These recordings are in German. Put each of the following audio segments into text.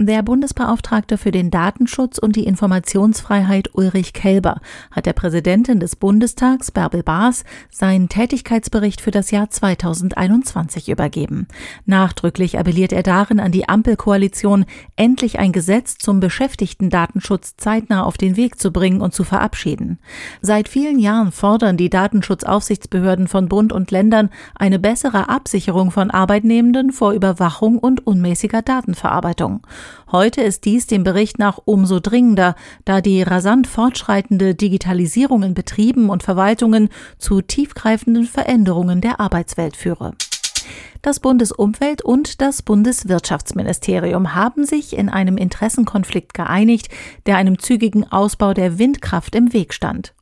Der Bundesbeauftragte für den Datenschutz und die Informationsfreiheit Ulrich Kelber hat der Präsidentin des Bundestags Bärbel Baas seinen Tätigkeitsbericht für das Jahr 2021 übergeben. Nachdrücklich appelliert er darin an die Ampelkoalition, endlich ein Gesetz zum Beschäftigten-Datenschutz zeitnah auf den Weg zu bringen und zu verabschieden. Seit vielen Jahren fordern die Datenschutzaufsichtsbehörden von Bund und Ländern eine bessere Absicherung von Arbeitnehmenden vor Überwachung und unmäßiger Datenverarbeitung. Heute ist dies dem Bericht nach umso dringender, da die rasant fortschreitende Digitalisierung in Betrieben und Verwaltungen zu tiefgreifenden Veränderungen der Arbeitswelt führe. Das Bundesumwelt- und das Bundeswirtschaftsministerium haben sich in einem Interessenkonflikt geeinigt, der einem zügigen Ausbau der Windkraft im Weg stand.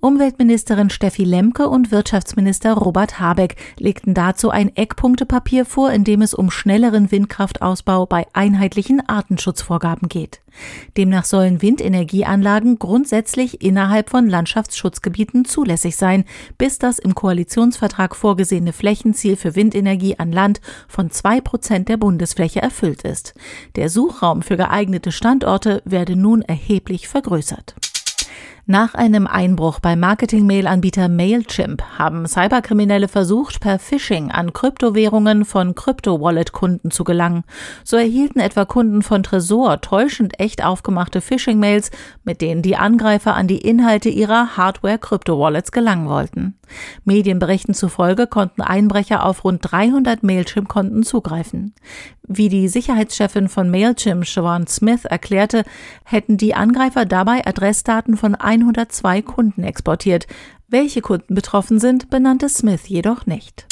Umweltministerin Steffi Lemke und Wirtschaftsminister Robert Habeck legten dazu ein Eckpunktepapier vor, in dem es um schnelleren Windkraftausbau bei einheitlichen Artenschutzvorgaben geht. Demnach sollen Windenergieanlagen grundsätzlich innerhalb von Landschaftsschutzgebieten zulässig sein, bis das im Koalitionsvertrag vorgesehene Flächenziel für Windenergie an Land von zwei Prozent der Bundesfläche erfüllt ist. Der Suchraum für geeignete Standorte werde nun erheblich vergrößert. Nach einem Einbruch beim Marketing-Mail-Anbieter Mailchimp haben Cyberkriminelle versucht, per Phishing an Kryptowährungen von Crypto-Wallet-Kunden zu gelangen. So erhielten etwa Kunden von Tresor täuschend echt aufgemachte Phishing-Mails, mit denen die Angreifer an die Inhalte ihrer Hardware-Crypto-Wallets gelangen wollten. Medienberichten zufolge konnten Einbrecher auf rund 300 Mailchimp-Konten zugreifen. Wie die Sicherheitschefin von Mailchimp, Siobhan Smith, erklärte, hätten die Angreifer dabei Adressdaten von 102 Kunden exportiert. Welche Kunden betroffen sind, benannte Smith jedoch nicht.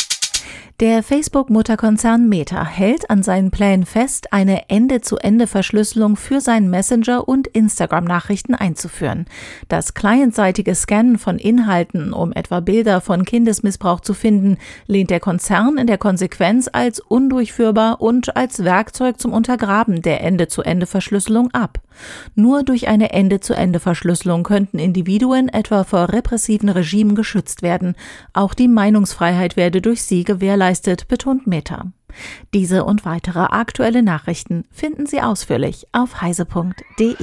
Der Facebook-Mutterkonzern Meta hält an seinen Plänen fest, eine Ende-zu-Ende-Verschlüsselung für seinen Messenger und Instagram-Nachrichten einzuführen. Das clientseitige Scannen von Inhalten, um etwa Bilder von Kindesmissbrauch zu finden, lehnt der Konzern in der Konsequenz als undurchführbar und als Werkzeug zum Untergraben der Ende-zu-Ende-Verschlüsselung ab. Nur durch eine Ende-zu-Ende-Verschlüsselung könnten Individuen etwa vor repressiven Regimen geschützt werden. Auch die Meinungsfreiheit werde durch sie gewährleistet geleistet, betont Meta. Diese und weitere aktuelle Nachrichten finden Sie ausführlich auf heise.de.